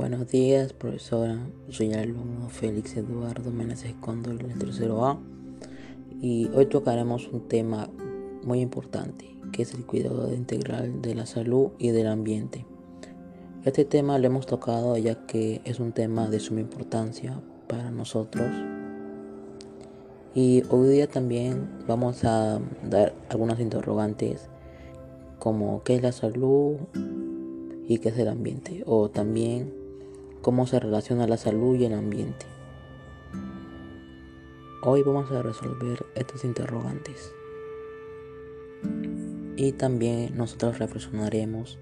Buenos días, profesora. Soy el alumno Félix Eduardo Meneses Cóndor del tercero A y hoy tocaremos un tema muy importante que es el cuidado integral de la salud y del ambiente. Este tema lo hemos tocado ya que es un tema de suma importancia para nosotros y hoy día también vamos a dar algunos interrogantes como qué es la salud y qué es el ambiente o también cómo se relaciona la salud y el ambiente. Hoy vamos a resolver estos interrogantes. Y también nosotros reflexionaremos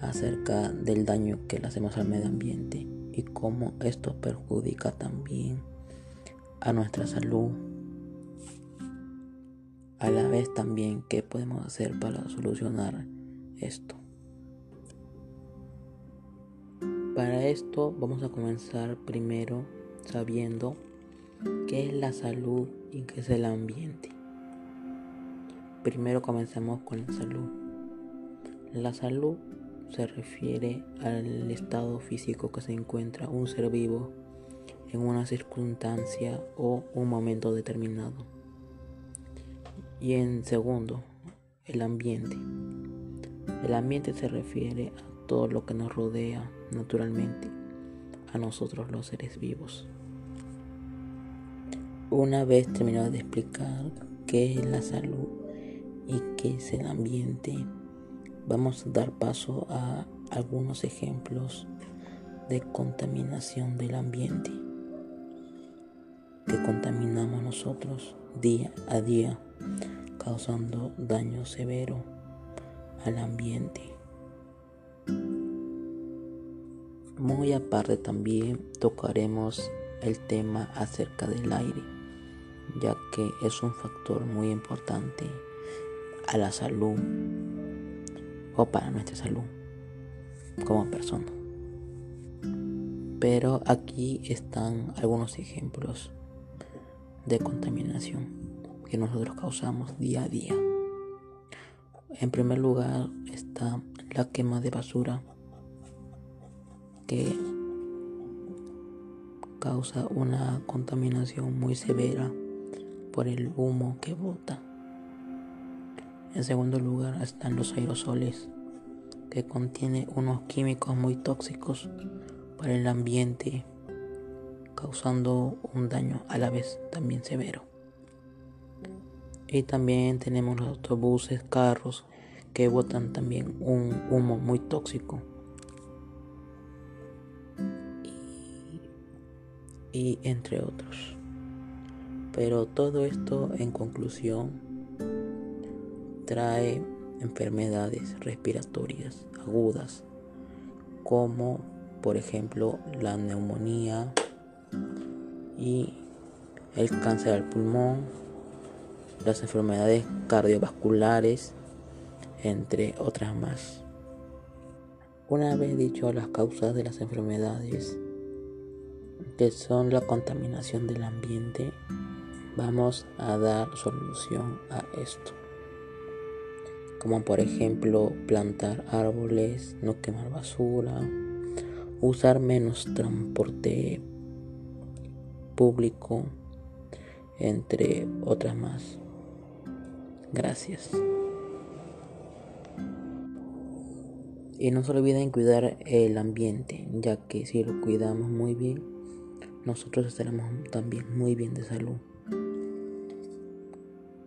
acerca del daño que le hacemos al medio ambiente y cómo esto perjudica también a nuestra salud. A la vez también qué podemos hacer para solucionar esto. Para esto vamos a comenzar primero sabiendo qué es la salud y qué es el ambiente. Primero comencemos con la salud. La salud se refiere al estado físico que se encuentra un ser vivo en una circunstancia o un momento determinado. Y en segundo, el ambiente. El ambiente se refiere a todo lo que nos rodea naturalmente a nosotros los seres vivos. Una vez terminado de explicar qué es la salud y qué es el ambiente, vamos a dar paso a algunos ejemplos de contaminación del ambiente que contaminamos nosotros día a día, causando daño severo al ambiente. Muy aparte también tocaremos el tema acerca del aire, ya que es un factor muy importante a la salud o para nuestra salud como persona. Pero aquí están algunos ejemplos de contaminación que nosotros causamos día a día. En primer lugar está la quema de basura que causa una contaminación muy severa por el humo que bota. En segundo lugar están los aerosoles, que contiene unos químicos muy tóxicos para el ambiente, causando un daño a la vez también severo. Y también tenemos los autobuses, carros, que botan también un humo muy tóxico y entre otros. Pero todo esto en conclusión trae enfermedades respiratorias agudas como por ejemplo la neumonía y el cáncer al pulmón, las enfermedades cardiovasculares, entre otras más. Una vez dicho las causas de las enfermedades, que son la contaminación del ambiente, vamos a dar solución a esto. Como por ejemplo plantar árboles, no quemar basura, usar menos transporte público, entre otras más. Gracias. Y no se olviden cuidar el ambiente, ya que si lo cuidamos muy bien, nosotros estaremos también muy bien de salud.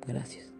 Gracias.